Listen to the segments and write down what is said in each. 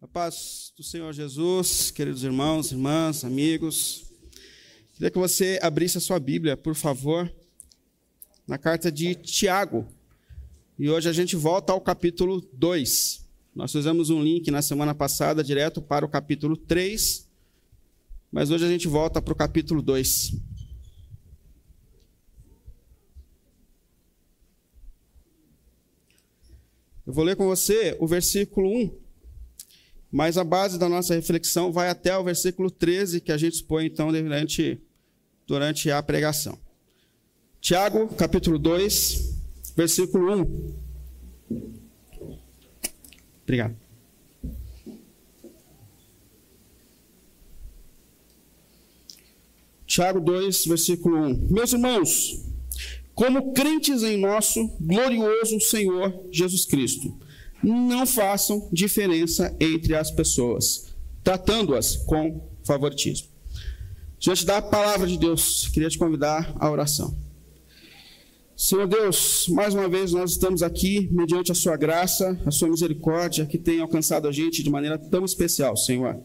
A paz do Senhor Jesus, queridos irmãos, irmãs, amigos. Queria que você abrisse a sua Bíblia, por favor, na carta de Tiago. E hoje a gente volta ao capítulo 2. Nós fizemos um link na semana passada direto para o capítulo 3, mas hoje a gente volta para o capítulo 2. Eu vou ler com você o versículo 1 mas a base da nossa reflexão vai até o versículo 13, que a gente expõe então durante, durante a pregação. Tiago, capítulo 2, versículo 1. Obrigado. Tiago 2, versículo 1. Meus irmãos, como crentes em nosso glorioso Senhor Jesus Cristo, não façam diferença entre as pessoas, tratando-as com favoritismo. Diante da palavra de Deus, queria te convidar à oração. Senhor Deus, mais uma vez nós estamos aqui mediante a Sua graça, a Sua misericórdia que tem alcançado a gente de maneira tão especial, Senhor.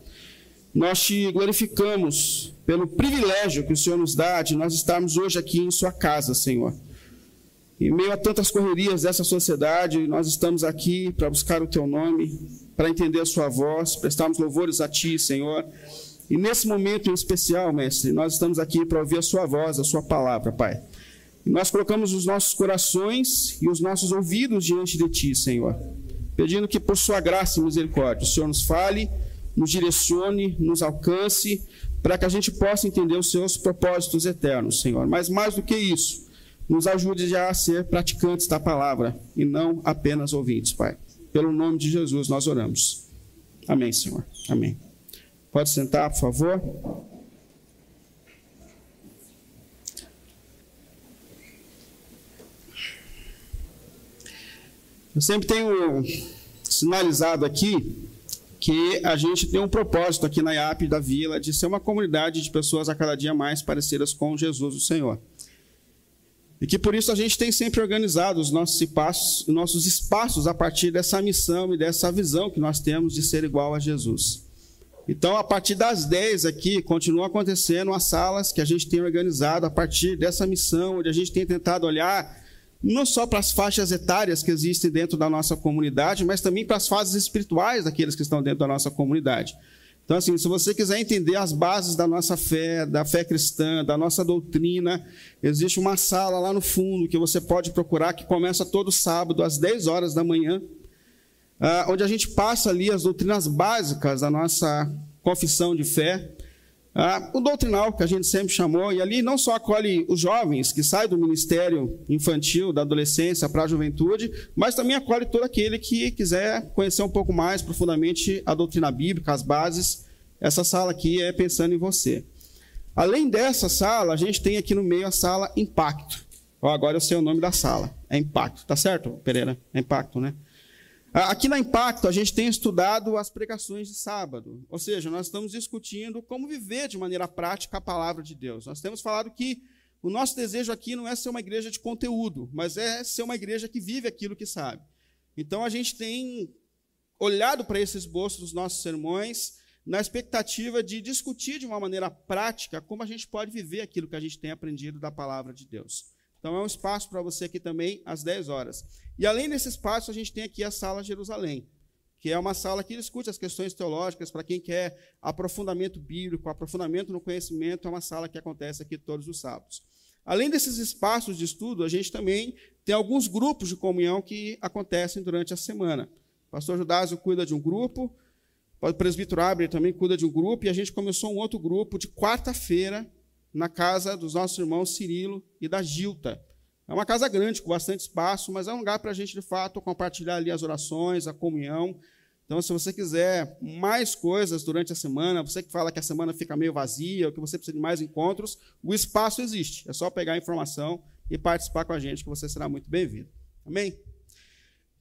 Nós te glorificamos pelo privilégio que o Senhor nos dá de nós estarmos hoje aqui em Sua casa, Senhor. Em meio a tantas correrias dessa sociedade, nós estamos aqui para buscar o teu nome, para entender a sua voz, prestarmos louvores a ti, Senhor. E nesse momento em especial, mestre, nós estamos aqui para ouvir a sua voz, a sua palavra, Pai. E nós colocamos os nossos corações e os nossos ouvidos diante de ti, Senhor, pedindo que por sua graça e misericórdia o Senhor nos fale, nos direcione, nos alcance, para que a gente possa entender os seus propósitos eternos, Senhor. Mas mais do que isso, nos ajude já a ser praticantes da palavra e não apenas ouvintes, Pai. Pelo nome de Jesus nós oramos. Amém, Senhor. Amém. Pode sentar, por favor. Eu sempre tenho sinalizado aqui que a gente tem um propósito aqui na IAP da Vila de ser uma comunidade de pessoas a cada dia mais parecidas com Jesus, o Senhor. E que por isso a gente tem sempre organizado os nossos espaços, os nossos espaços a partir dessa missão e dessa visão que nós temos de ser igual a Jesus. Então, a partir das 10 aqui, continua acontecendo as salas que a gente tem organizado a partir dessa missão, onde a gente tem tentado olhar não só para as faixas etárias que existem dentro da nossa comunidade, mas também para as fases espirituais daqueles que estão dentro da nossa comunidade. Então, assim, se você quiser entender as bases da nossa fé, da fé cristã, da nossa doutrina, existe uma sala lá no fundo que você pode procurar, que começa todo sábado, às 10 horas da manhã, ah, onde a gente passa ali as doutrinas básicas da nossa confissão de fé, ah, o doutrinal, que a gente sempre chamou, e ali não só acolhe os jovens que saem do ministério infantil, da adolescência para a juventude, mas também acolhe todo aquele que quiser conhecer um pouco mais profundamente a doutrina bíblica, as bases. Essa sala aqui é pensando em você. Além dessa sala, a gente tem aqui no meio a sala Impacto. agora eu sei o nome da sala. É Impacto, tá certo, Pereira? É Impacto, né? Aqui na Impacto, a gente tem estudado as pregações de sábado, ou seja, nós estamos discutindo como viver de maneira prática a palavra de Deus. Nós temos falado que o nosso desejo aqui não é ser uma igreja de conteúdo, mas é ser uma igreja que vive aquilo que sabe. Então a gente tem olhado para esse esboço dos nossos sermões na expectativa de discutir de uma maneira prática como a gente pode viver aquilo que a gente tem aprendido da palavra de Deus. Então é um espaço para você aqui também às 10 horas. E além desse espaço, a gente tem aqui a sala Jerusalém, que é uma sala que discute as questões teológicas para quem quer aprofundamento bíblico, aprofundamento no conhecimento, é uma sala que acontece aqui todos os sábados. Além desses espaços de estudo, a gente também tem alguns grupos de comunhão que acontecem durante a semana. O pastor Judásio cuida de um grupo, o presbítero Abre também cuida de um grupo, e a gente começou um outro grupo de quarta-feira, na casa dos nossos irmãos Cirilo e da Gilta. É uma casa grande, com bastante espaço, mas é um lugar para a gente, de fato, compartilhar ali as orações, a comunhão. Então, se você quiser mais coisas durante a semana, você que fala que a semana fica meio vazia, ou que você precisa de mais encontros, o espaço existe. É só pegar a informação e participar com a gente, que você será muito bem-vindo. Amém?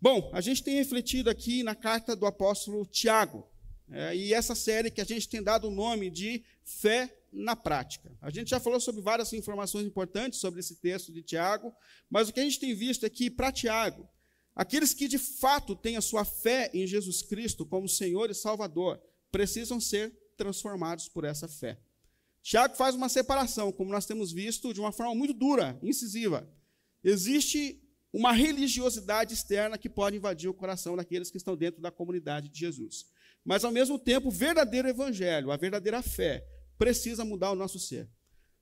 Bom, a gente tem refletido aqui na carta do apóstolo Tiago. É, e essa série que a gente tem dado o nome de Fé na prática. A gente já falou sobre várias informações importantes sobre esse texto de Tiago, mas o que a gente tem visto é que, para Tiago, aqueles que de fato têm a sua fé em Jesus Cristo como Senhor e Salvador, precisam ser transformados por essa fé. Tiago faz uma separação, como nós temos visto, de uma forma muito dura, incisiva. Existe uma religiosidade externa que pode invadir o coração daqueles que estão dentro da comunidade de Jesus. Mas, ao mesmo tempo, o verdadeiro evangelho, a verdadeira fé, precisa mudar o nosso ser.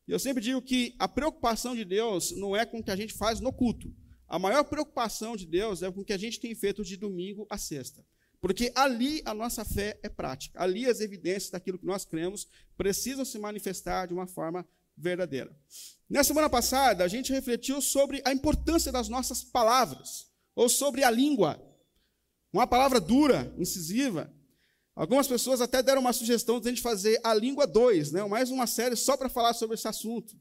E eu sempre digo que a preocupação de Deus não é com o que a gente faz no culto. A maior preocupação de Deus é com o que a gente tem feito de domingo a sexta. Porque ali a nossa fé é prática. Ali as evidências daquilo que nós cremos precisam se manifestar de uma forma verdadeira. Na semana passada, a gente refletiu sobre a importância das nossas palavras, ou sobre a língua. Uma palavra dura, incisiva. Algumas pessoas até deram uma sugestão de a gente fazer a língua 2, né? mais uma série só para falar sobre esse assunto.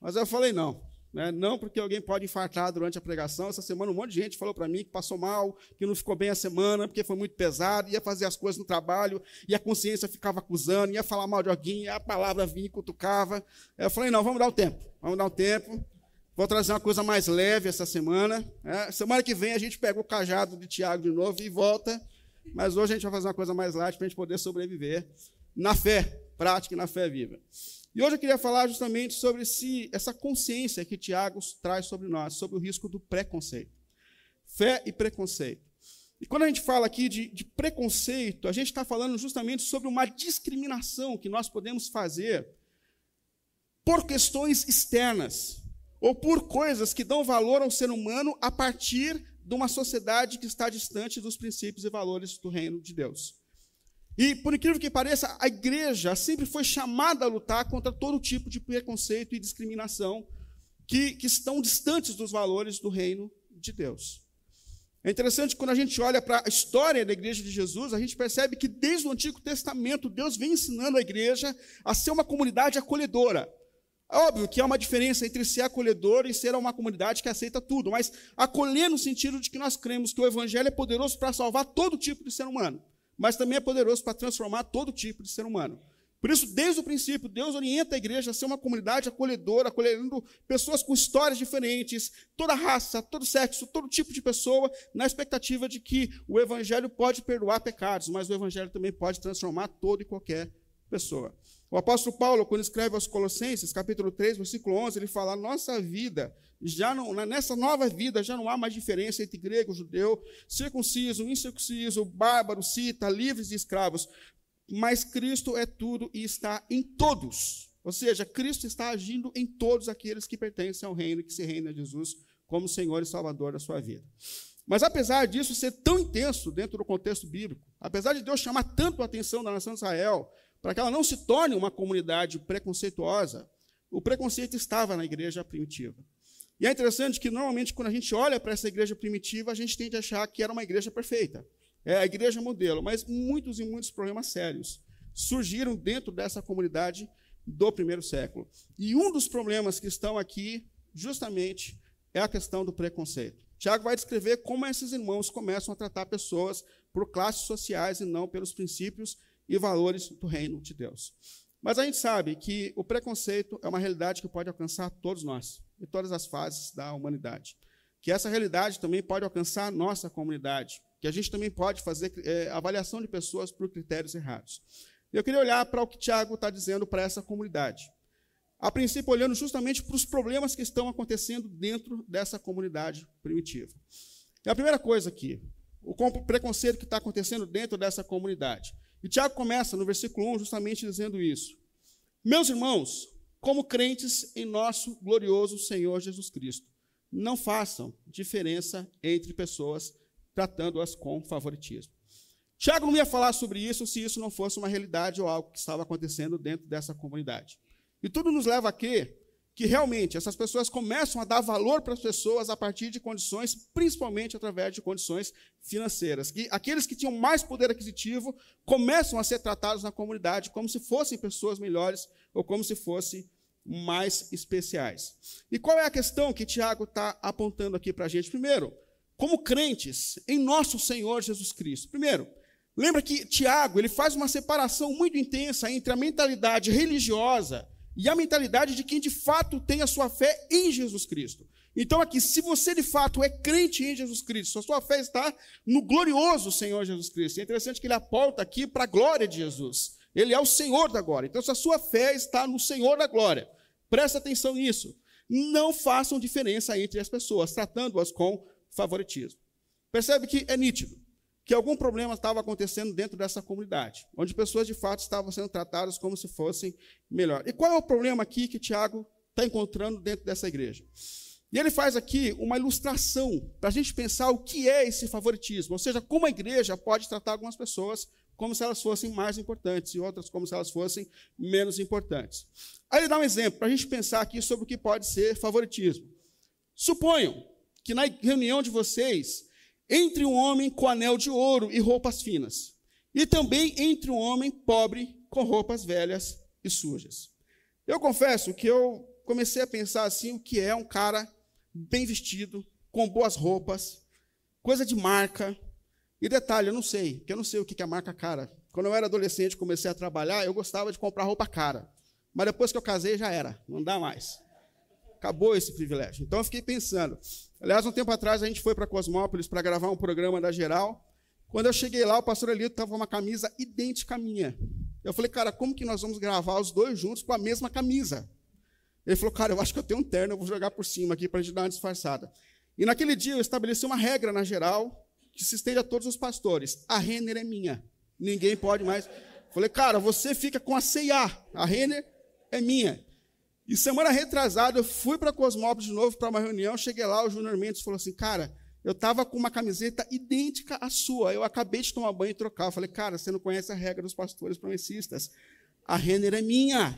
Mas eu falei, não, né? Não porque alguém pode infartar durante a pregação. Essa semana um monte de gente falou para mim que passou mal, que não ficou bem a semana, porque foi muito pesado, ia fazer as coisas no trabalho, e a consciência ficava acusando, ia falar mal de alguém, a palavra vinha e cutucava. Eu falei, não, vamos dar o tempo, vamos dar o tempo. Vou trazer uma coisa mais leve essa semana. Né? Semana que vem a gente pega o cajado de Tiago de novo e volta. Mas hoje a gente vai fazer uma coisa mais light para a gente poder sobreviver na fé prática e na fé viva. E hoje eu queria falar justamente sobre esse, essa consciência que Tiago traz sobre nós, sobre o risco do preconceito. Fé e preconceito. E quando a gente fala aqui de, de preconceito, a gente está falando justamente sobre uma discriminação que nós podemos fazer por questões externas, ou por coisas que dão valor ao ser humano a partir de uma sociedade que está distante dos princípios e valores do reino de Deus. E, por incrível que pareça, a igreja sempre foi chamada a lutar contra todo tipo de preconceito e discriminação que, que estão distantes dos valores do reino de Deus. É interessante quando a gente olha para a história da igreja de Jesus, a gente percebe que desde o Antigo Testamento Deus vem ensinando a igreja a ser uma comunidade acolhedora. É óbvio que há uma diferença entre ser acolhedor e ser uma comunidade que aceita tudo, mas acolher no sentido de que nós cremos que o evangelho é poderoso para salvar todo tipo de ser humano mas também é poderoso para transformar todo tipo de ser humano. Por isso, desde o princípio, Deus orienta a igreja a ser uma comunidade acolhedora, acolhendo pessoas com histórias diferentes, toda raça, todo sexo, todo tipo de pessoa, na expectativa de que o evangelho pode perdoar pecados, mas o evangelho também pode transformar toda e qualquer pessoa. O apóstolo Paulo, quando escreve aos Colossenses, capítulo 3, versículo 11, ele fala: nossa vida, já não, nessa nova vida, já não há mais diferença entre grego, judeu, circunciso, incircunciso, bárbaro, cita, livres e escravos, mas Cristo é tudo e está em todos. Ou seja, Cristo está agindo em todos aqueles que pertencem ao reino, que se reina Jesus como Senhor e Salvador da sua vida. Mas apesar disso ser tão intenso dentro do contexto bíblico, apesar de Deus chamar tanto a atenção da nação de Israel, para que ela não se torne uma comunidade preconceituosa, o preconceito estava na igreja primitiva. E é interessante que, normalmente, quando a gente olha para essa igreja primitiva, a gente tende a achar que era uma igreja perfeita. É a igreja modelo, mas muitos e muitos problemas sérios surgiram dentro dessa comunidade do primeiro século. E um dos problemas que estão aqui, justamente, é a questão do preconceito. Tiago vai descrever como esses irmãos começam a tratar pessoas por classes sociais e não pelos princípios e valores do reino de Deus. Mas a gente sabe que o preconceito é uma realidade que pode alcançar todos nós, em todas as fases da humanidade. Que essa realidade também pode alcançar nossa comunidade, que a gente também pode fazer é, avaliação de pessoas por critérios errados. Eu queria olhar para o que Tiago está dizendo para essa comunidade. A princípio, olhando justamente para os problemas que estão acontecendo dentro dessa comunidade primitiva. E a primeira coisa aqui, o preconceito que está acontecendo dentro dessa comunidade. E Tiago começa no versículo 1 justamente dizendo isso. Meus irmãos, como crentes em nosso glorioso Senhor Jesus Cristo, não façam diferença entre pessoas, tratando-as com favoritismo. Tiago não ia falar sobre isso se isso não fosse uma realidade ou algo que estava acontecendo dentro dessa comunidade. E tudo nos leva a quê? Que realmente essas pessoas começam a dar valor para as pessoas a partir de condições, principalmente através de condições financeiras. Que aqueles que tinham mais poder aquisitivo começam a ser tratados na comunidade como se fossem pessoas melhores ou como se fossem mais especiais. E qual é a questão que Tiago está apontando aqui para a gente? Primeiro, como crentes em nosso Senhor Jesus Cristo. Primeiro, lembra que Tiago ele faz uma separação muito intensa entre a mentalidade religiosa e a mentalidade de quem de fato tem a sua fé em Jesus Cristo. Então, aqui, se você de fato é crente em Jesus Cristo, a sua fé está no glorioso Senhor Jesus Cristo. É interessante que ele aponta aqui para a glória de Jesus. Ele é o Senhor da glória. Então, se a sua fé está no Senhor da glória, presta atenção nisso. Não façam diferença entre as pessoas, tratando-as com favoritismo. Percebe que é nítido que algum problema estava acontecendo dentro dessa comunidade, onde pessoas de fato estavam sendo tratadas como se fossem melhor. E qual é o problema aqui que Tiago está encontrando dentro dessa igreja? E ele faz aqui uma ilustração para a gente pensar o que é esse favoritismo, ou seja, como a igreja pode tratar algumas pessoas como se elas fossem mais importantes e outras como se elas fossem menos importantes. Aí ele dá um exemplo para a gente pensar aqui sobre o que pode ser favoritismo. Suponham que na reunião de vocês entre um homem com anel de ouro e roupas finas, e também entre um homem pobre com roupas velhas e sujas. Eu confesso que eu comecei a pensar assim o que é um cara bem vestido, com boas roupas, coisa de marca. E detalhe, eu não sei, porque eu não sei o que é marca cara. Quando eu era adolescente, comecei a trabalhar, eu gostava de comprar roupa cara. Mas depois que eu casei, já era, não dá mais. Acabou esse privilégio. Então eu fiquei pensando. Aliás, um tempo atrás a gente foi para Cosmópolis para gravar um programa da Geral. Quando eu cheguei lá, o pastor Elito estava com uma camisa idêntica à minha. Eu falei, cara, como que nós vamos gravar os dois juntos com a mesma camisa? Ele falou, cara, eu acho que eu tenho um terno, eu vou jogar por cima aqui para a gente dar uma disfarçada. E naquele dia eu estabeleci uma regra na geral que se estende a todos os pastores. A Renner é minha. Ninguém pode mais. Falei, cara, você fica com a CIA. A Renner é minha. E semana retrasada eu fui para Cosmópolis de novo para uma reunião. Cheguei lá, o Júnior Mendes falou assim, cara, eu estava com uma camiseta idêntica à sua. Eu acabei de tomar banho e trocar. Eu falei, cara, você não conhece a regra dos pastores promessistas. A Renner é minha.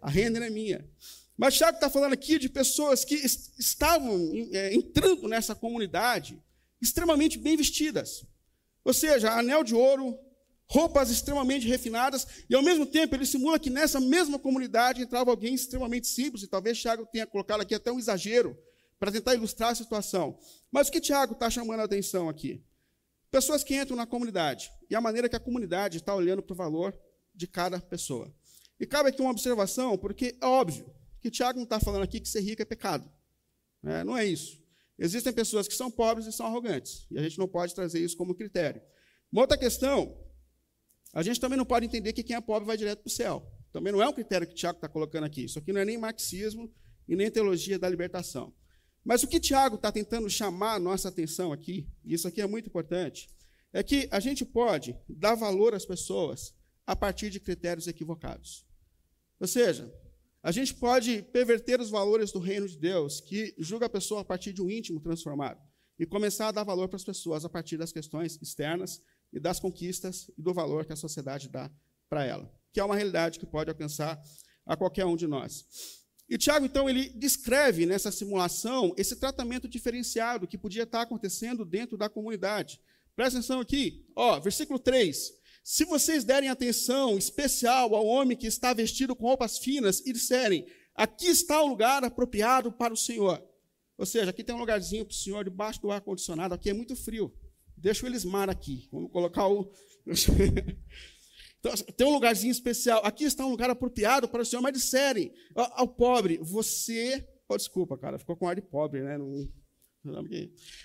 A renda é minha. Mas Tiago está falando aqui de pessoas que estavam é, entrando nessa comunidade extremamente bem vestidas. Ou seja, anel de ouro, roupas extremamente refinadas, e ao mesmo tempo ele simula que nessa mesma comunidade entrava alguém extremamente simples, e talvez Tiago tenha colocado aqui até um exagero, para tentar ilustrar a situação. Mas o que Tiago está chamando a atenção aqui? Pessoas que entram na comunidade, e a maneira que a comunidade está olhando para o valor de cada pessoa. E cabe aqui uma observação, porque é óbvio que Tiago não está falando aqui que ser rico é pecado. É, não é isso. Existem pessoas que são pobres e são arrogantes, e a gente não pode trazer isso como critério. Uma outra questão, a gente também não pode entender que quem é pobre vai direto para o céu. Também não é um critério que Tiago está colocando aqui. Isso aqui não é nem marxismo e nem teologia da libertação. Mas o que Tiago está tentando chamar a nossa atenção aqui, e isso aqui é muito importante, é que a gente pode dar valor às pessoas a partir de critérios equivocados. Ou seja, a gente pode perverter os valores do reino de Deus, que julga a pessoa a partir de um íntimo transformado, e começar a dar valor para as pessoas a partir das questões externas e das conquistas e do valor que a sociedade dá para ela, que é uma realidade que pode alcançar a qualquer um de nós. E Tiago, então, ele descreve nessa simulação esse tratamento diferenciado que podia estar acontecendo dentro da comunidade. Presta atenção aqui, ó, versículo 3. Se vocês derem atenção especial ao homem que está vestido com roupas finas e disserem: aqui está o lugar apropriado para o Senhor. Ou seja, aqui tem um lugarzinho para o Senhor debaixo do ar-condicionado, aqui é muito frio. Deixa o Elismar aqui. Vamos colocar o. então, tem um lugarzinho especial. Aqui está um lugar apropriado para o Senhor, mas disserem ao pobre: você. Oh, desculpa, cara, ficou com ar de pobre, né? Não,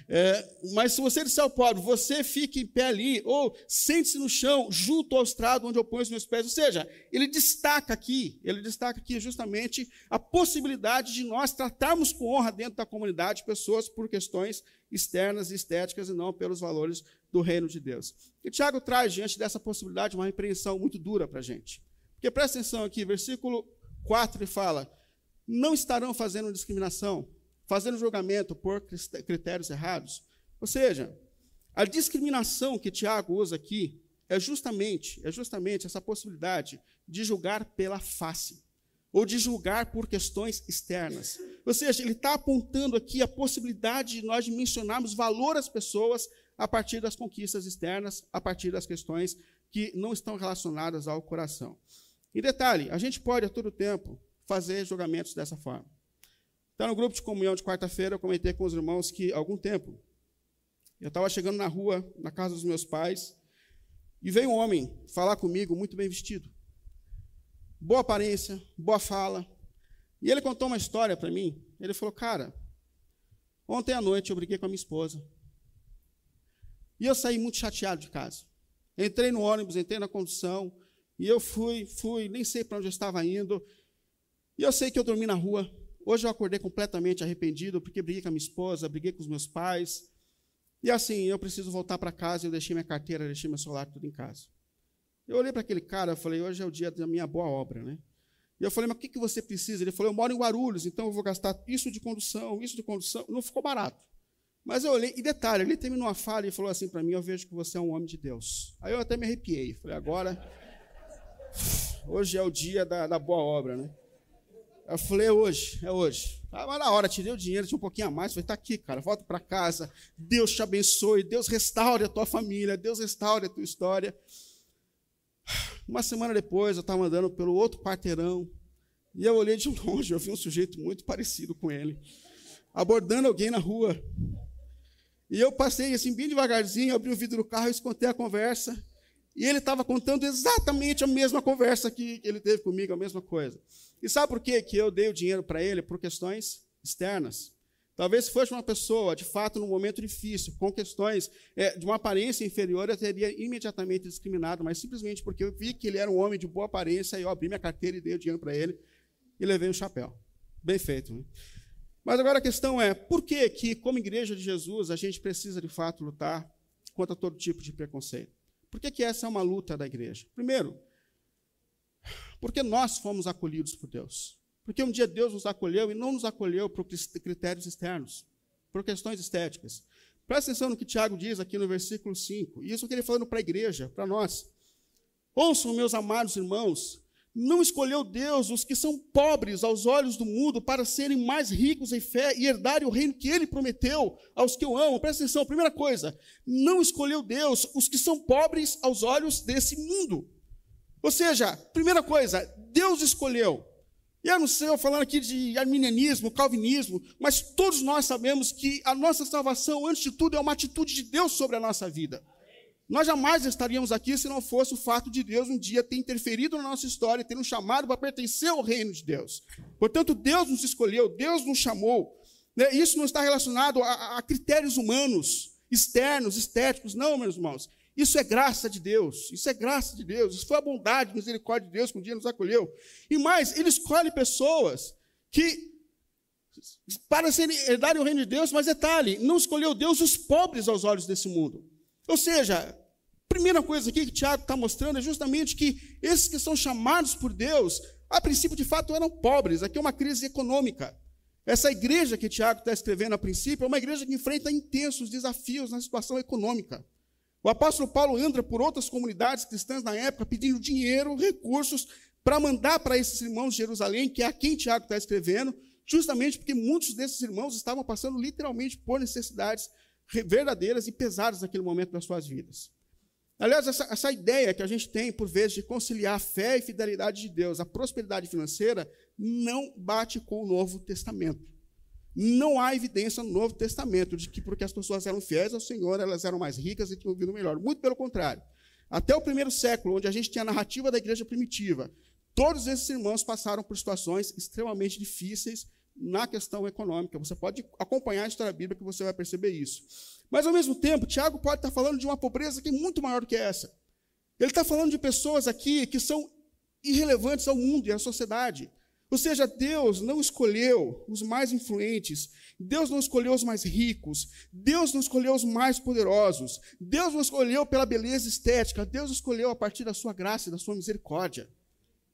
é, mas se você disser ao pobre, você fique em pé ali, ou sente-se no chão, junto ao estrado onde eu ponho os meus pés. Ou seja, ele destaca aqui, ele destaca aqui justamente a possibilidade de nós tratarmos com honra dentro da comunidade pessoas por questões externas e estéticas e não pelos valores do reino de Deus. E Tiago traz diante dessa possibilidade uma repreensão muito dura para a gente. Porque presta atenção aqui, versículo 4 ele fala: não estarão fazendo discriminação fazendo julgamento por critérios errados. Ou seja, a discriminação que Tiago usa aqui é justamente, é justamente essa possibilidade de julgar pela face ou de julgar por questões externas. Ou seja, ele está apontando aqui a possibilidade de nós mencionarmos valor às pessoas a partir das conquistas externas, a partir das questões que não estão relacionadas ao coração. E detalhe, a gente pode a todo tempo fazer julgamentos dessa forma. Então, no grupo de comunhão de quarta-feira, eu comentei com os irmãos que, há algum tempo, eu estava chegando na rua, na casa dos meus pais, e veio um homem falar comigo, muito bem vestido. Boa aparência, boa fala. E ele contou uma história para mim. Ele falou: Cara, Ontem à noite eu briguei com a minha esposa. E eu saí muito chateado de casa. Entrei no ônibus, entrei na condução, e eu fui, fui, nem sei para onde eu estava indo. E eu sei que eu dormi na rua. Hoje eu acordei completamente arrependido, porque briguei com a minha esposa, briguei com os meus pais. E assim, eu preciso voltar para casa, eu deixei minha carteira, deixei meu celular tudo em casa. Eu olhei para aquele cara, eu falei, hoje é o dia da minha boa obra, né? E eu falei, mas o que, que você precisa? Ele falou, eu moro em Guarulhos, então eu vou gastar isso de condução, isso de condução. Não ficou barato. Mas eu olhei, e detalhe, ele terminou a fala e falou assim para mim: Eu vejo que você é um homem de Deus. Aí eu até me arrepiei. Falei, agora, hoje é o dia da, da boa obra, né? Eu falei, é hoje, é hoje. Ah, mas na hora, tirei o dinheiro, tinha um pouquinho a mais. Falei, tá aqui, cara, volta para casa. Deus te abençoe, Deus restaure a tua família, Deus restaure a tua história. Uma semana depois, eu estava andando pelo outro quarteirão. E eu olhei de longe, eu vi um sujeito muito parecido com ele, abordando alguém na rua. E eu passei assim, bem devagarzinho, abri o vidro do carro, escutei a conversa. E ele estava contando exatamente a mesma conversa que ele teve comigo, a mesma coisa. E sabe por quê que eu dei o dinheiro para ele? Por questões externas. Talvez se fosse uma pessoa, de fato, num momento difícil, com questões é, de uma aparência inferior, eu teria imediatamente discriminado, mas simplesmente porque eu vi que ele era um homem de boa aparência, eu abri minha carteira e dei o dinheiro para ele e levei o um chapéu. Bem feito. Né? Mas agora a questão é, por que que, como igreja de Jesus, a gente precisa de fato lutar contra todo tipo de preconceito? Por que, que essa é uma luta da igreja? Primeiro, porque nós fomos acolhidos por Deus. Porque um dia Deus nos acolheu e não nos acolheu por critérios externos, por questões estéticas. Presta atenção no que Tiago diz aqui no versículo 5. E isso que ele falando para a igreja, para nós. Ouçam, meus amados irmãos, não escolheu Deus os que são pobres aos olhos do mundo para serem mais ricos em fé e herdarem o reino que ele prometeu aos que o amam. Presta atenção, primeira coisa, não escolheu Deus os que são pobres aos olhos desse mundo. Ou seja, primeira coisa, Deus escolheu. E eu não sei, falando aqui de arminianismo, calvinismo, mas todos nós sabemos que a nossa salvação, antes de tudo, é uma atitude de Deus sobre a nossa vida. Nós jamais estaríamos aqui se não fosse o fato de Deus um dia ter interferido na nossa história, ter nos chamado para pertencer ao reino de Deus. Portanto, Deus nos escolheu, Deus nos chamou. Né? Isso não está relacionado a, a critérios humanos, externos, estéticos, não, meus irmãos. Isso é graça de Deus, isso é graça de Deus, isso foi a bondade, a misericórdia de Deus que um dia nos acolheu. E mais, Ele escolhe pessoas que, para serem, herdarem o reino de Deus, mas detalhe, não escolheu Deus os pobres aos olhos desse mundo. Ou seja, primeira coisa aqui que Tiago está mostrando é justamente que esses que são chamados por Deus, a princípio de fato eram pobres. Aqui é uma crise econômica. Essa igreja que Tiago está escrevendo a princípio é uma igreja que enfrenta intensos desafios na situação econômica. O apóstolo Paulo anda por outras comunidades cristãs na época pedindo dinheiro, recursos, para mandar para esses irmãos de Jerusalém, que é a quem Tiago está escrevendo, justamente porque muitos desses irmãos estavam passando literalmente por necessidades verdadeiras e pesadas naquele momento das suas vidas. Aliás, essa, essa ideia que a gente tem, por vezes, de conciliar a fé e fidelidade de Deus, a prosperidade financeira, não bate com o Novo Testamento. Não há evidência no Novo Testamento de que, porque as pessoas eram fiéis ao Senhor, elas eram mais ricas e tinham vindo melhor. Muito pelo contrário. Até o primeiro século, onde a gente tinha a narrativa da igreja primitiva, todos esses irmãos passaram por situações extremamente difíceis na questão econômica. Você pode acompanhar a história bíblica que você vai perceber isso. Mas, ao mesmo tempo, Tiago pode estar falando de uma pobreza que é muito maior do que essa. Ele está falando de pessoas aqui que são irrelevantes ao mundo e à sociedade. Ou seja, Deus não escolheu os mais influentes, Deus não escolheu os mais ricos, Deus não escolheu os mais poderosos, Deus não escolheu pela beleza estética, Deus escolheu a partir da sua graça e da sua misericórdia.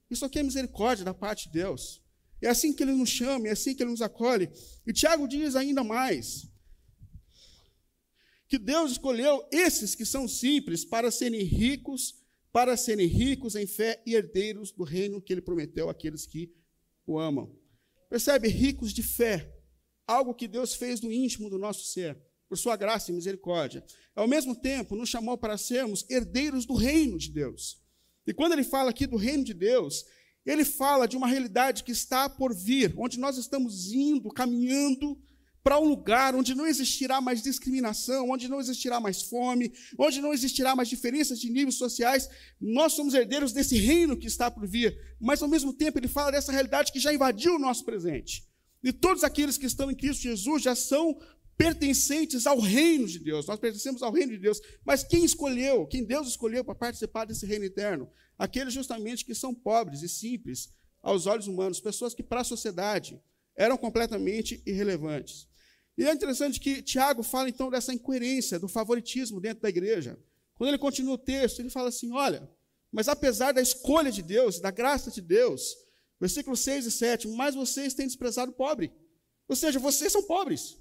Isso aqui é misericórdia da parte de Deus. É assim que ele nos chama, é assim que ele nos acolhe. E Tiago diz ainda mais: que Deus escolheu esses que são simples para serem ricos, para serem ricos em fé e herdeiros do reino que ele prometeu àqueles que o amam. Percebe? Ricos de fé. Algo que Deus fez no íntimo do nosso ser, por sua graça e misericórdia. Ao mesmo tempo, nos chamou para sermos herdeiros do reino de Deus. E quando ele fala aqui do reino de Deus, ele fala de uma realidade que está por vir, onde nós estamos indo, caminhando para um lugar onde não existirá mais discriminação, onde não existirá mais fome, onde não existirá mais diferenças de níveis sociais. Nós somos herdeiros desse reino que está por vir, mas ao mesmo tempo ele fala dessa realidade que já invadiu o nosso presente. E todos aqueles que estão em Cristo Jesus já são pertencentes ao reino de Deus. Nós pertencemos ao reino de Deus. Mas quem escolheu, quem Deus escolheu para participar desse reino eterno? Aqueles justamente que são pobres e simples aos olhos humanos, pessoas que para a sociedade eram completamente irrelevantes. E é interessante que Tiago fala então dessa incoerência, do favoritismo dentro da igreja. Quando ele continua o texto, ele fala assim: olha, mas apesar da escolha de Deus, da graça de Deus, versículos 6 e 7, mas vocês têm desprezado o pobre. Ou seja, vocês são pobres.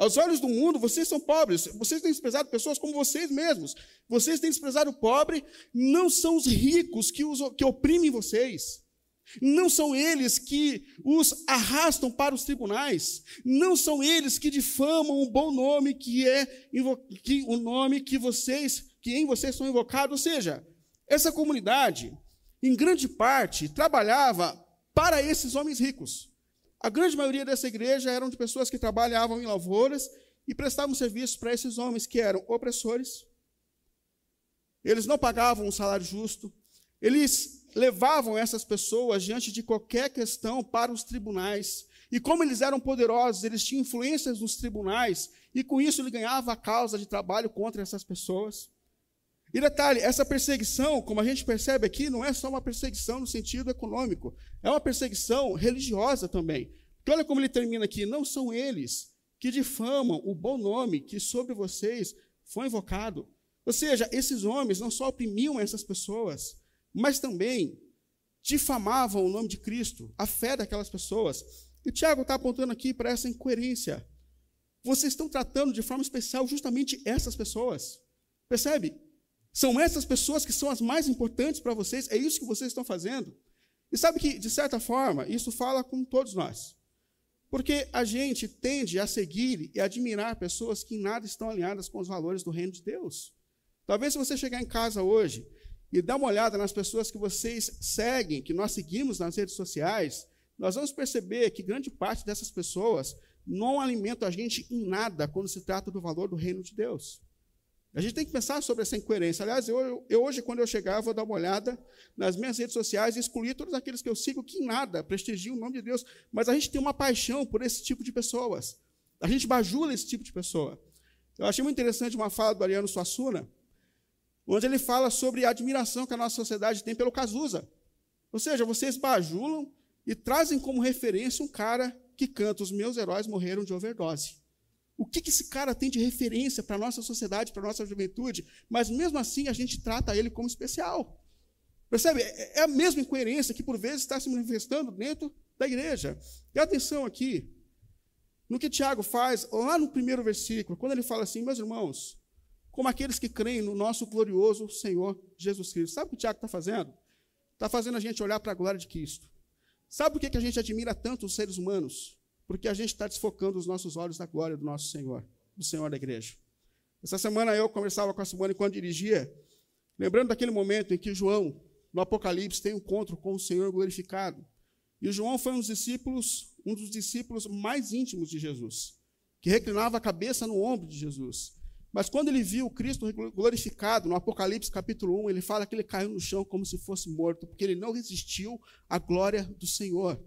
Aos olhos do mundo, vocês são pobres. Vocês têm desprezado pessoas como vocês mesmos. Vocês têm desprezado o pobre. Não são os ricos que, os, que oprimem vocês. Não são eles que os arrastam para os tribunais. Não são eles que difamam o bom nome que é que, o nome que vocês, que em vocês são invocados. Ou seja, essa comunidade, em grande parte, trabalhava para esses homens ricos. A grande maioria dessa igreja eram de pessoas que trabalhavam em lavouras e prestavam serviço para esses homens que eram opressores. Eles não pagavam um salário justo. Eles levavam essas pessoas diante de qualquer questão para os tribunais. E como eles eram poderosos, eles tinham influências nos tribunais, e com isso ele ganhava a causa de trabalho contra essas pessoas. E detalhe, essa perseguição, como a gente percebe aqui, não é só uma perseguição no sentido econômico, é uma perseguição religiosa também. Porque olha como ele termina aqui: não são eles que difamam o bom nome que sobre vocês foi invocado. Ou seja, esses homens não só oprimiam essas pessoas, mas também difamavam o nome de Cristo, a fé daquelas pessoas. E Tiago está apontando aqui para essa incoerência. Vocês estão tratando de forma especial justamente essas pessoas. Percebe? São essas pessoas que são as mais importantes para vocês, é isso que vocês estão fazendo. E sabe que, de certa forma, isso fala com todos nós. Porque a gente tende a seguir e admirar pessoas que em nada estão alinhadas com os valores do reino de Deus. Talvez se você chegar em casa hoje e dar uma olhada nas pessoas que vocês seguem, que nós seguimos nas redes sociais, nós vamos perceber que grande parte dessas pessoas não alimentam a gente em nada quando se trata do valor do reino de Deus. A gente tem que pensar sobre essa incoerência. Aliás, eu, eu, hoje, quando eu chegar, vou dar uma olhada nas minhas redes sociais e excluir todos aqueles que eu sigo que em nada prestigiam o nome de Deus. Mas a gente tem uma paixão por esse tipo de pessoas. A gente bajula esse tipo de pessoa. Eu achei muito interessante uma fala do Ariano Suassuna, onde ele fala sobre a admiração que a nossa sociedade tem pelo Cazuza. Ou seja, vocês bajulam e trazem como referência um cara que canta Os meus heróis morreram de overdose. O que, que esse cara tem de referência para a nossa sociedade, para a nossa juventude, mas mesmo assim a gente trata ele como especial. Percebe? É, é a mesma incoerência que por vezes está se manifestando dentro da igreja. E atenção aqui, no que Tiago faz, lá no primeiro versículo, quando ele fala assim, meus irmãos, como aqueles que creem no nosso glorioso Senhor Jesus Cristo. Sabe o que o Tiago está fazendo? Está fazendo a gente olhar para a glória de Cristo. Sabe por que, que a gente admira tanto os seres humanos? Porque a gente está desfocando os nossos olhos da glória do nosso Senhor, do Senhor da igreja. Essa semana eu conversava com a Simone quando dirigia, lembrando daquele momento em que João, no Apocalipse, tem um encontro com o Senhor glorificado. E João foi um dos discípulos, um dos discípulos mais íntimos de Jesus, que reclinava a cabeça no ombro de Jesus. Mas quando ele viu o Cristo glorificado, no Apocalipse capítulo 1, ele fala que ele caiu no chão como se fosse morto, porque ele não resistiu à glória do Senhor.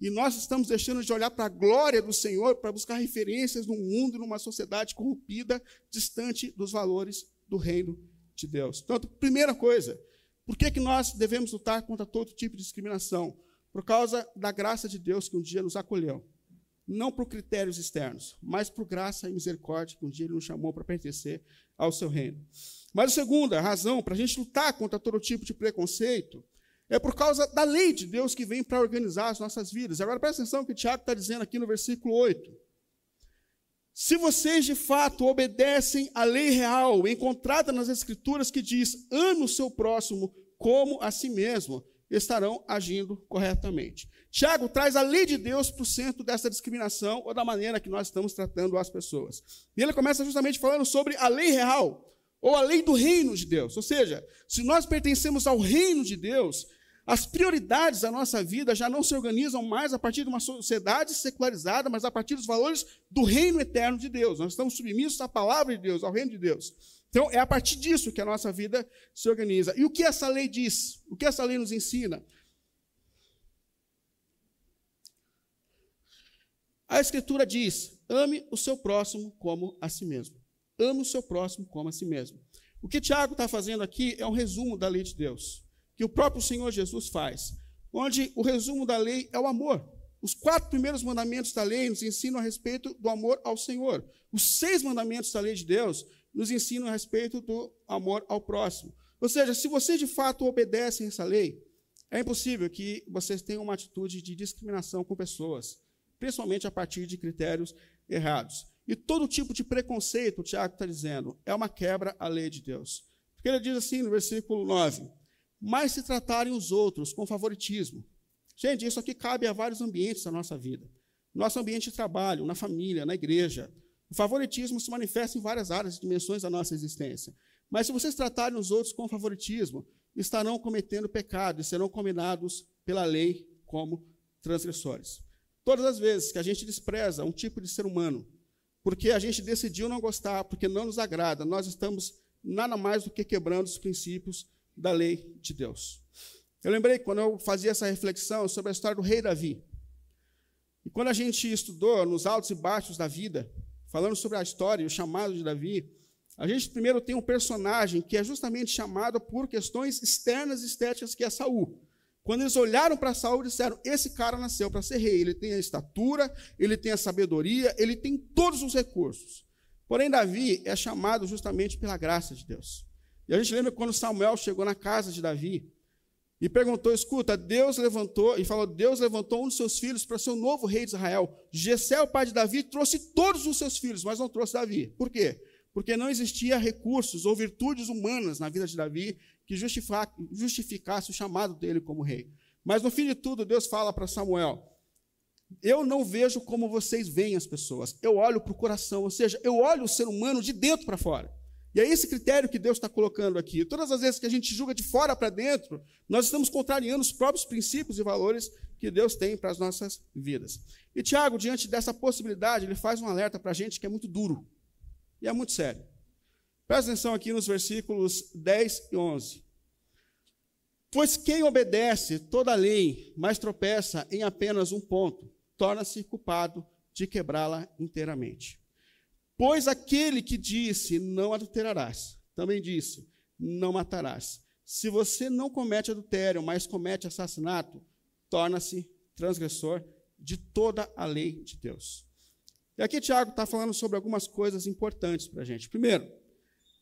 E nós estamos deixando de olhar para a glória do Senhor para buscar referências no mundo, numa sociedade corrompida, distante dos valores do reino de Deus. Então, primeira coisa, por que, que nós devemos lutar contra todo tipo de discriminação? Por causa da graça de Deus que um dia nos acolheu. Não por critérios externos, mas por graça e misericórdia que um dia Ele nos chamou para pertencer ao seu reino. Mas a segunda razão para a gente lutar contra todo tipo de preconceito é por causa da lei de Deus que vem para organizar as nossas vidas. Agora presta atenção que o Tiago está dizendo aqui no versículo 8. Se vocês de fato obedecem à lei real, encontrada nas Escrituras, que diz: ame o seu próximo como a si mesmo, estarão agindo corretamente. Tiago traz a lei de Deus para o centro dessa discriminação ou da maneira que nós estamos tratando as pessoas. E ele começa justamente falando sobre a lei real, ou a lei do reino de Deus. Ou seja, se nós pertencemos ao reino de Deus, as prioridades da nossa vida já não se organizam mais a partir de uma sociedade secularizada, mas a partir dos valores do reino eterno de Deus. Nós estamos submissos à palavra de Deus, ao reino de Deus. Então, é a partir disso que a nossa vida se organiza. E o que essa lei diz? O que essa lei nos ensina? A Escritura diz ame o seu próximo como a si mesmo. Ame o seu próximo como a si mesmo. O que Tiago está fazendo aqui é um resumo da lei de Deus, que o próprio Senhor Jesus faz, onde o resumo da lei é o amor. Os quatro primeiros mandamentos da lei nos ensinam a respeito do amor ao Senhor. Os seis mandamentos da lei de Deus nos ensinam a respeito do amor ao próximo. Ou seja, se vocês de fato obedecem essa lei, é impossível que vocês tenham uma atitude de discriminação com pessoas, principalmente a partir de critérios errados. E todo tipo de preconceito, o Tiago está dizendo, é uma quebra à lei de Deus. Porque ele diz assim no versículo 9: Mas se tratarem os outros com favoritismo. Gente, isso aqui cabe a vários ambientes da nossa vida. Nosso ambiente de trabalho, na família, na igreja. O favoritismo se manifesta em várias áreas e dimensões da nossa existência. Mas se vocês tratarem os outros com favoritismo, estarão cometendo pecado e serão condenados pela lei como transgressores. Todas as vezes que a gente despreza um tipo de ser humano, porque a gente decidiu não gostar, porque não nos agrada, nós estamos nada mais do que quebrando os princípios da lei de Deus. Eu lembrei quando eu fazia essa reflexão sobre a história do rei Davi. E quando a gente estudou nos altos e baixos da vida, falando sobre a história e o chamado de Davi, a gente primeiro tem um personagem que é justamente chamado por questões externas e estéticas, que é Saul. Quando eles olharam para Saul, disseram: Esse cara nasceu para ser rei. Ele tem a estatura, ele tem a sabedoria, ele tem todos os recursos. Porém, Davi é chamado justamente pela graça de Deus. E a gente lembra quando Samuel chegou na casa de Davi e perguntou: Escuta, Deus levantou, e falou: Deus levantou um dos seus filhos para ser o novo rei de Israel. Gessé, o pai de Davi, trouxe todos os seus filhos, mas não trouxe Davi. Por quê? Porque não existia recursos ou virtudes humanas na vida de Davi que justificasse o chamado dele como rei. Mas no fim de tudo, Deus fala para Samuel: Eu não vejo como vocês veem as pessoas, eu olho para o coração, ou seja, eu olho o ser humano de dentro para fora. E é esse critério que Deus está colocando aqui. Todas as vezes que a gente julga de fora para dentro, nós estamos contrariando os próprios princípios e valores que Deus tem para as nossas vidas. E Tiago, diante dessa possibilidade, ele faz um alerta para a gente que é muito duro e é muito sério. Presta atenção aqui nos versículos 10 e 11. Pois quem obedece toda a lei, mas tropeça em apenas um ponto, torna-se culpado de quebrá-la inteiramente. Pois aquele que disse não adulterarás, também disse não matarás. Se você não comete adultério, mas comete assassinato, torna-se transgressor de toda a lei de Deus. E aqui Tiago está falando sobre algumas coisas importantes para a gente. Primeiro,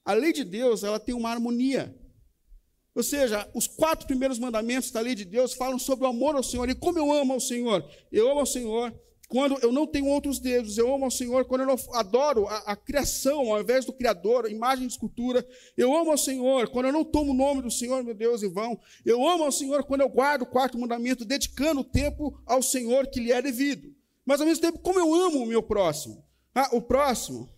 a lei de Deus ela tem uma harmonia. Ou seja, os quatro primeiros mandamentos da lei de Deus falam sobre o amor ao Senhor. E como eu amo ao Senhor? Eu amo ao Senhor quando eu não tenho outros deuses. Eu amo ao Senhor quando eu não adoro a, a criação ao invés do Criador, imagem de escultura. Eu amo ao Senhor quando eu não tomo o nome do Senhor, meu Deus, em vão. Eu amo ao Senhor quando eu guardo o quarto mandamento, dedicando o tempo ao Senhor que lhe é devido. Mas ao mesmo tempo, como eu amo o meu próximo? Ah, o próximo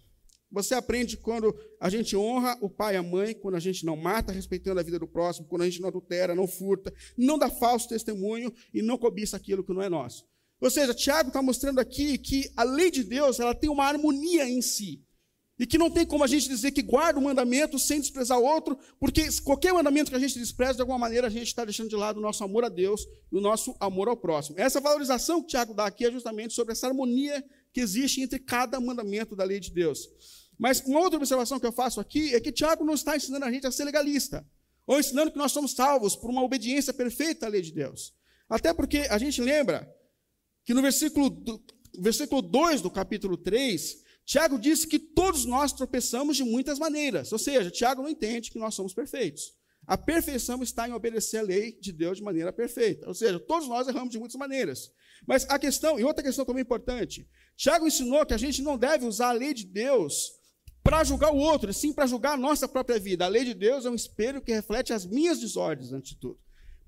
você aprende quando a gente honra o pai e a mãe, quando a gente não mata, respeitando a vida do próximo, quando a gente não adultera, não furta, não dá falso testemunho e não cobiça aquilo que não é nosso. Ou seja, Tiago está mostrando aqui que a lei de Deus ela tem uma harmonia em si. E que não tem como a gente dizer que guarda o mandamento sem desprezar outro, porque qualquer mandamento que a gente despreza, de alguma maneira, a gente está deixando de lado o nosso amor a Deus e o nosso amor ao próximo. Essa valorização que Tiago dá aqui é justamente sobre essa harmonia que existe entre cada mandamento da lei de Deus. Mas uma outra observação que eu faço aqui é que Tiago não está ensinando a gente a ser legalista, ou ensinando que nós somos salvos por uma obediência perfeita à lei de Deus. Até porque a gente lembra que no versículo, do, versículo 2 do capítulo 3, Tiago disse que todos nós tropeçamos de muitas maneiras. Ou seja, Tiago não entende que nós somos perfeitos. A perfeição está em obedecer a lei de Deus de maneira perfeita. Ou seja, todos nós erramos de muitas maneiras. Mas a questão, e outra questão também importante, Tiago ensinou que a gente não deve usar a lei de Deus para julgar o outro, sim para julgar a nossa própria vida. A lei de Deus é um espelho que reflete as minhas desordens, antes de tudo.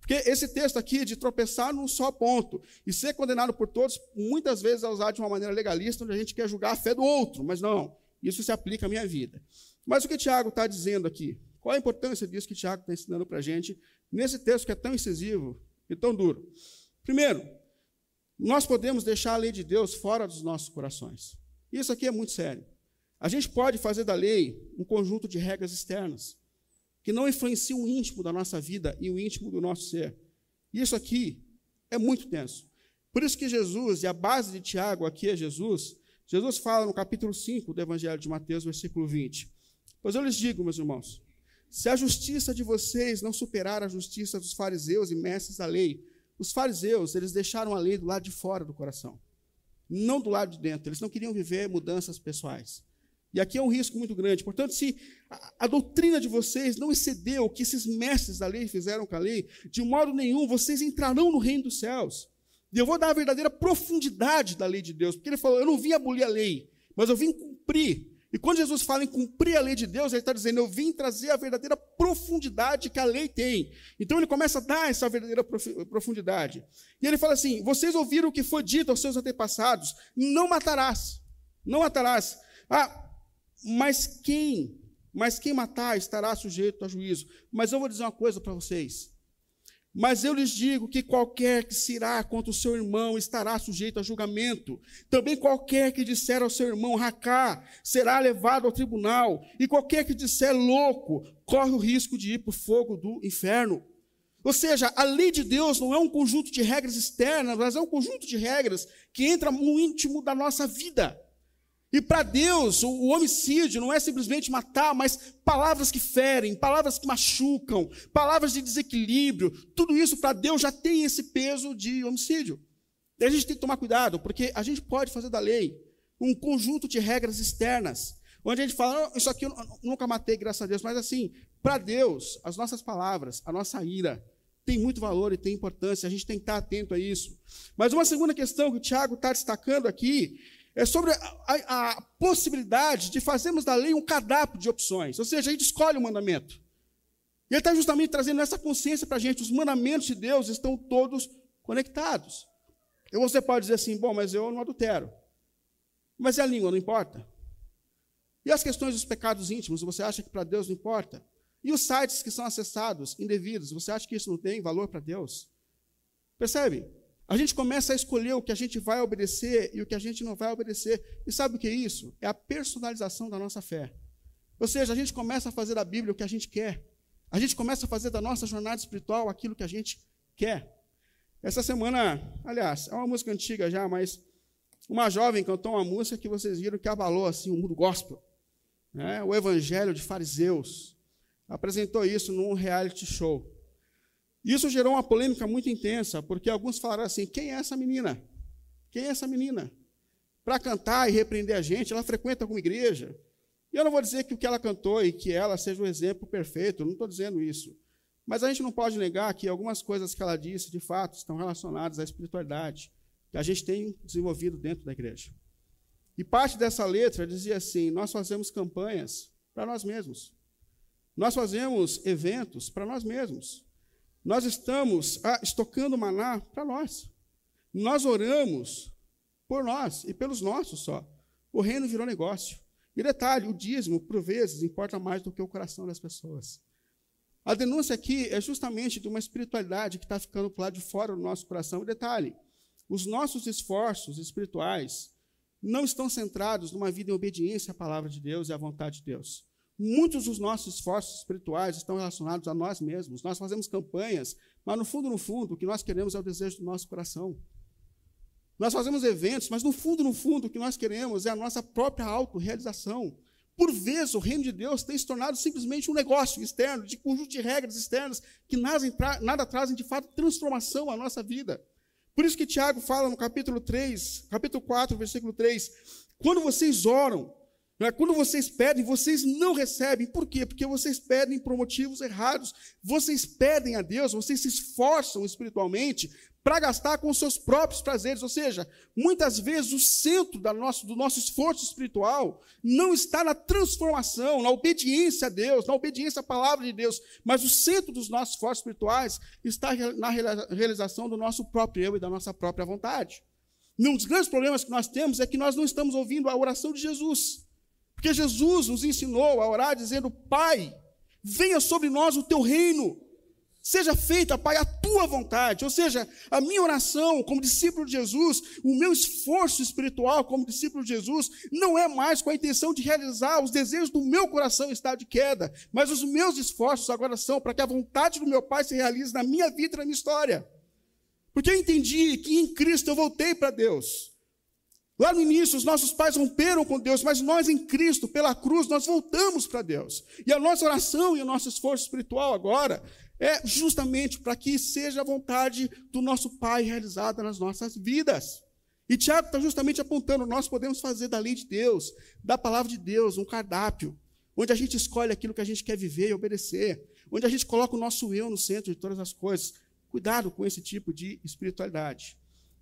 Porque esse texto aqui de tropeçar num só ponto e ser condenado por todos, muitas vezes é usado de uma maneira legalista, onde a gente quer julgar a fé do outro, mas não, isso se aplica à minha vida. Mas o que Tiago está dizendo aqui? Qual a importância disso que Tiago está ensinando para a gente nesse texto que é tão incisivo e tão duro? Primeiro, nós podemos deixar a lei de Deus fora dos nossos corações. Isso aqui é muito sério. A gente pode fazer da lei um conjunto de regras externas que não influenciam o íntimo da nossa vida e o íntimo do nosso ser. E isso aqui é muito tenso. Por isso que Jesus, e a base de Tiago aqui é Jesus, Jesus fala no capítulo 5 do Evangelho de Mateus, versículo 20. Pois eu lhes digo, meus irmãos, se a justiça de vocês não superar a justiça dos fariseus e mestres da lei, os fariseus, eles deixaram a lei do lado de fora do coração, não do lado de dentro. Eles não queriam viver mudanças pessoais. E aqui é um risco muito grande. Portanto, se a, a, doutrina de vocês não exceder o que esses mestres da lei fizeram com a lei, de modo nenhum vocês entrarão no reino dos céus. E eu vou dar a verdadeira profundidade da lei de Deus, porque ele falou: eu não vim abolir a lei, mas eu vim cumprir. E quando Jesus fala em cumprir a lei de Deus, ele está dizendo: eu vim trazer a verdadeira profundidade que a lei tem. Então ele começa a dar essa verdadeira profundidade. E ele fala assim: vocês ouviram o que foi dito aos seus antepassados: não matarás, não matarás. Ah, mas quem, mas quem matar estará sujeito a juízo. Mas eu vou dizer uma coisa para vocês. Mas eu lhes digo que qualquer que se irá contra o seu irmão estará sujeito a julgamento. Também qualquer que disser ao seu irmão racá será levado ao tribunal. E qualquer que disser louco corre o risco de ir para o fogo do inferno. Ou seja, a lei de Deus não é um conjunto de regras externas, mas é um conjunto de regras que entra no íntimo da nossa vida. E para Deus, o homicídio não é simplesmente matar, mas palavras que ferem, palavras que machucam, palavras de desequilíbrio, tudo isso para Deus já tem esse peso de homicídio. E a gente tem que tomar cuidado, porque a gente pode fazer da lei um conjunto de regras externas, onde a gente fala, isso aqui eu nunca matei, graças a Deus, mas assim, para Deus, as nossas palavras, a nossa ira, tem muito valor e tem importância, a gente tem que estar atento a isso. Mas uma segunda questão que o Tiago está destacando aqui é sobre a, a, possibilidade de fazermos da lei um cardápio de opções. Ou seja, a gente escolhe o mandamento. E ele está justamente trazendo essa consciência para a gente. Os mandamentos de Deus estão todos conectados. E você pode dizer assim, bom, mas eu não adultero. Mas é a língua, não importa? E as questões dos pecados íntimos, você acha que para Deus não importa? E os sites que são acessados indevidos, você acha que isso não tem valor para Deus? Percebe? A gente começa a escolher o que a gente vai obedecer e o que a gente não vai obedecer. E sabe o que é isso? É a personalização da nossa fé. Ou seja, a gente começa a fazer da Bíblia o que a gente quer. A gente começa a fazer da nossa jornada espiritual aquilo que a gente quer. Essa semana, aliás, é uma música antiga já, mas uma jovem cantou uma música que vocês viram que abalou assim o mundo gospel. Né? O Evangelho de Fariseus. Apresentou isso num reality show. Isso gerou uma polêmica muito intensa, porque alguns falaram assim: quem é essa menina? Quem é essa menina? Para cantar e repreender a gente, ela frequenta alguma igreja. E eu não vou dizer que o que ela cantou e que ela seja o exemplo perfeito, não estou dizendo isso. Mas a gente não pode negar que algumas coisas que ela disse, de fato, estão relacionadas à espiritualidade que a gente tem desenvolvido dentro da igreja. E parte dessa letra dizia assim: nós fazemos campanhas para nós mesmos. Nós fazemos eventos para nós mesmos. Nós estamos ah, estocando maná para nós. Nós oramos por nós e pelos nossos só. O reino virou negócio. E detalhe, o dízimo, por vezes, importa mais do que o coração das pessoas. A denúncia aqui é justamente de uma espiritualidade que está ficando para lado de fora do nosso coração. E detalhe, os nossos esforços espirituais não estão centrados numa vida em obediência à palavra de Deus e à vontade de Deus. Muitos dos nossos esforços espirituais estão relacionados a nós mesmos. Nós fazemos campanhas, mas no fundo, no fundo, o que nós queremos é o desejo do nosso coração. Nós fazemos eventos, mas no fundo, no fundo, o que nós queremos é a nossa própria autorrealização. Por vezes, o reino de Deus tem se tornado simplesmente um negócio externo, de conjunto de regras externas, que nada, trazem de fato transformação à nossa vida. Por isso que Tiago fala no capítulo 3, capítulo 4, versículo 3, quando vocês oram, é? Quando vocês pedem, vocês não recebem. Por quê? Porque vocês pedem por motivos errados. Vocês pedem a Deus, vocês se esforçam espiritualmente para gastar com seus próprios prazeres. Ou seja, muitas vezes o centro da nosso, do nosso esforço espiritual não está na transformação, na obediência a Deus, na obediência à palavra de Deus, mas o centro dos nossos esforços espirituais está na realização do nosso próprio eu e da nossa própria vontade. Um dos grandes problemas que nós temos é que nós não estamos ouvindo a oração de Jesus. Porque Jesus nos ensinou a orar dizendo: Pai, venha sobre nós o teu reino. Seja feita, Pai, a tua vontade. Ou seja, a minha oração como discípulo de Jesus, o meu esforço espiritual como discípulo de Jesus, não é mais com a intenção de realizar os desejos do meu coração em estado de queda, mas os meus esforços agora são para que a vontade do meu Pai se realize na minha vida e na minha história. Porque eu entendi que em Cristo eu voltei para Deus. Lá no início, os nossos pais romperam com Deus, mas nós em Cristo, pela cruz, nós voltamos para Deus. E a nossa oração e o nosso esforço espiritual agora é justamente para que seja a vontade do nosso Pai realizada nas nossas vidas. E Tiago está justamente apontando: nós podemos fazer da lei de Deus, da palavra de Deus, um cardápio, onde a gente escolhe aquilo que a gente quer viver e obedecer, onde a gente coloca o nosso eu no centro de todas as coisas. Cuidado com esse tipo de espiritualidade.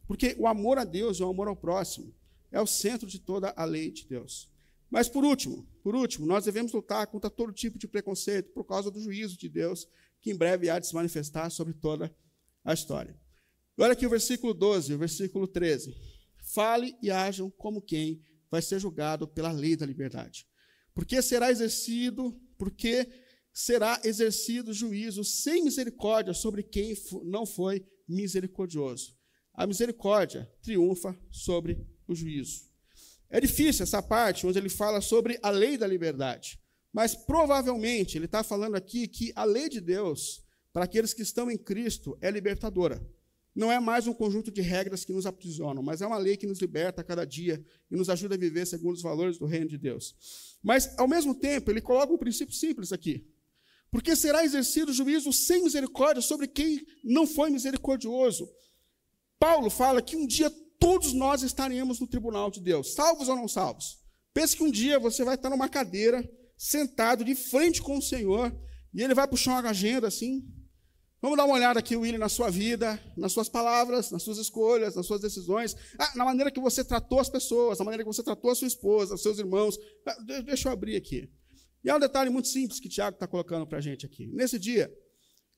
Porque o amor a Deus e o amor ao próximo é o centro de toda a lei de Deus. Mas por último, por último, nós devemos lutar contra todo tipo de preconceito por causa do juízo de Deus, que em breve há de se manifestar sobre toda a história. Olha aqui o versículo 12, o versículo 13. Fale e ajam como quem vai ser julgado pela lei da liberdade. Porque será exercido, porque será exercido juízo sem misericórdia sobre quem não foi misericordioso. A misericórdia triunfa sobre o juízo. É difícil essa parte onde ele fala sobre a lei da liberdade, mas provavelmente ele está falando aqui que a lei de Deus, para aqueles que estão em Cristo, é libertadora. Não é mais um conjunto de regras que nos aprisionam, mas é uma lei que nos liberta a cada dia e nos ajuda a viver segundo os valores do reino de Deus. Mas, ao mesmo tempo, ele coloca um princípio simples aqui. Porque será exercido juízo sem misericórdia sobre quem não foi misericordioso. Paulo fala que um dia todos nós estaremos no tribunal de Deus, salvos ou não salvos. Pense que um dia você vai estar numa cadeira, sentado de frente com o Senhor, e ele vai puxar uma agenda assim. Vamos dar uma olhada aqui, William, na sua vida, nas suas palavras, nas suas escolhas, nas suas decisões, ah, na maneira que você tratou as pessoas, na maneira que você tratou a sua esposa, os seus irmãos. Ah, deixa eu abrir aqui. E há um detalhe muito simples que Tiago está colocando para a gente aqui. Nesse dia,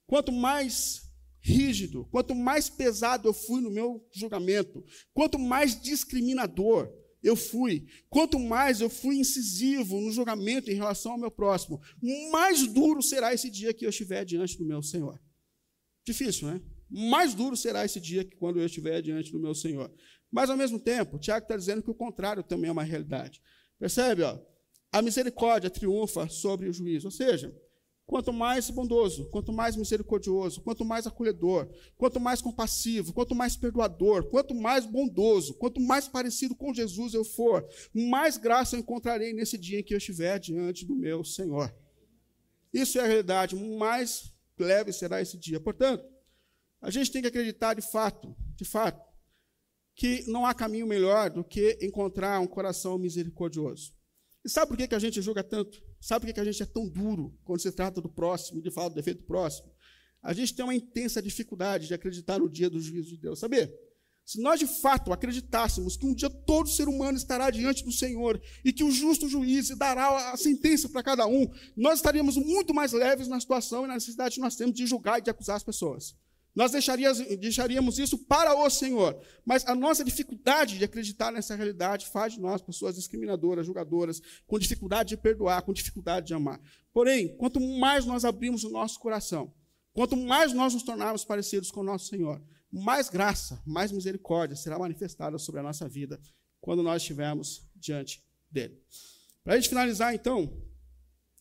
quanto mais rígido, quanto mais pesado eu fui no meu julgamento, quanto mais discriminador eu fui, quanto mais eu fui incisivo no julgamento em relação ao meu próximo, mais duro será esse dia que eu estiver diante do meu Senhor. Difícil, né? Mais duro será esse dia que quando eu estiver diante do meu Senhor. Mas, ao mesmo tempo, Tiago está dizendo que o contrário também é uma realidade. Percebe? Ó? A misericórdia triunfa sobre o juízo. Ou seja, Quanto mais bondoso, quanto mais misericordioso, quanto mais acolhedor, quanto mais compassivo, quanto mais perdoador, quanto mais bondoso, quanto mais parecido com Jesus eu for, mais graça eu encontrarei nesse dia em que eu estiver diante do meu Senhor. Isso é a realidade, mais leve será esse dia. Portanto, a gente tem que acreditar de fato, de fato, que não há caminho melhor do que encontrar um coração misericordioso. E sabe por que a gente julga tanto? Sabe por que a gente é tão duro quando se trata do próximo, de falar do defeito do próximo? A gente tem uma intensa dificuldade de acreditar no dia do juízo de Deus. Sabe? Se nós de fato acreditássemos que um dia todo ser humano estará diante do Senhor e que o justo juiz dará a sentença para cada um, nós estaríamos muito mais leves na situação e na necessidade que nós temos de julgar e de acusar as pessoas. Nós deixaríamos isso para o Senhor. Mas a nossa dificuldade de acreditar nessa realidade faz de nós pessoas discriminadoras, julgadoras, com dificuldade de perdoar, com dificuldade de amar. Porém, quanto mais nós abrimos o nosso coração, quanto mais nós nos tornarmos parecidos com o nosso Senhor, mais graça, mais misericórdia será manifestada sobre a nossa vida quando nós estivermos diante dele. Para a gente finalizar, então,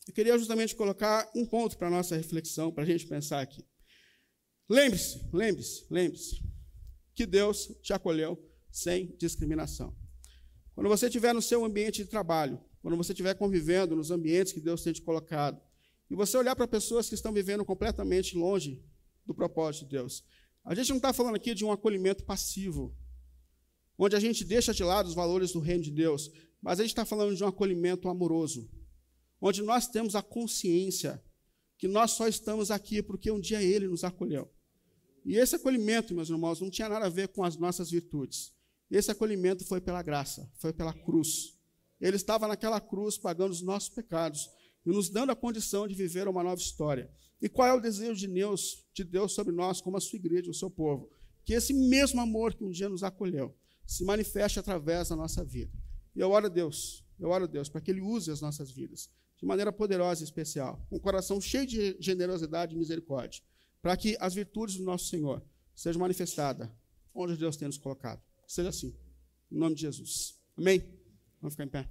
eu queria justamente colocar um ponto para a nossa reflexão, para a gente pensar aqui. Lembre-se, lembre-se, lembre-se que Deus te acolheu sem discriminação. Quando você estiver no seu ambiente de trabalho, quando você estiver convivendo nos ambientes que Deus tem te colocado, e você olhar para pessoas que estão vivendo completamente longe do propósito de Deus, a gente não está falando aqui de um acolhimento passivo, onde a gente deixa de lado os valores do reino de Deus, mas a gente está falando de um acolhimento amoroso, onde nós temos a consciência que nós só estamos aqui porque um dia Ele nos acolheu. E esse acolhimento, meus irmãos, não tinha nada a ver com as nossas virtudes. Esse acolhimento foi pela graça, foi pela cruz. Ele estava naquela cruz pagando os nossos pecados e nos dando a condição de viver uma nova história. E qual é o desejo de Deus, de Deus sobre nós, como a sua igreja, o seu povo? Que esse mesmo amor que um dia nos acolheu se manifeste através da nossa vida. E eu oro a Deus, eu oro a Deus para que Ele use as nossas vidas de maneira poderosa e especial, com um coração cheio de generosidade e misericórdia para que as virtudes do nosso Senhor sejam manifestadas onde Deus tem nos colocado. Seja assim, em nome de Jesus. Amém? Vamos ficar em pé.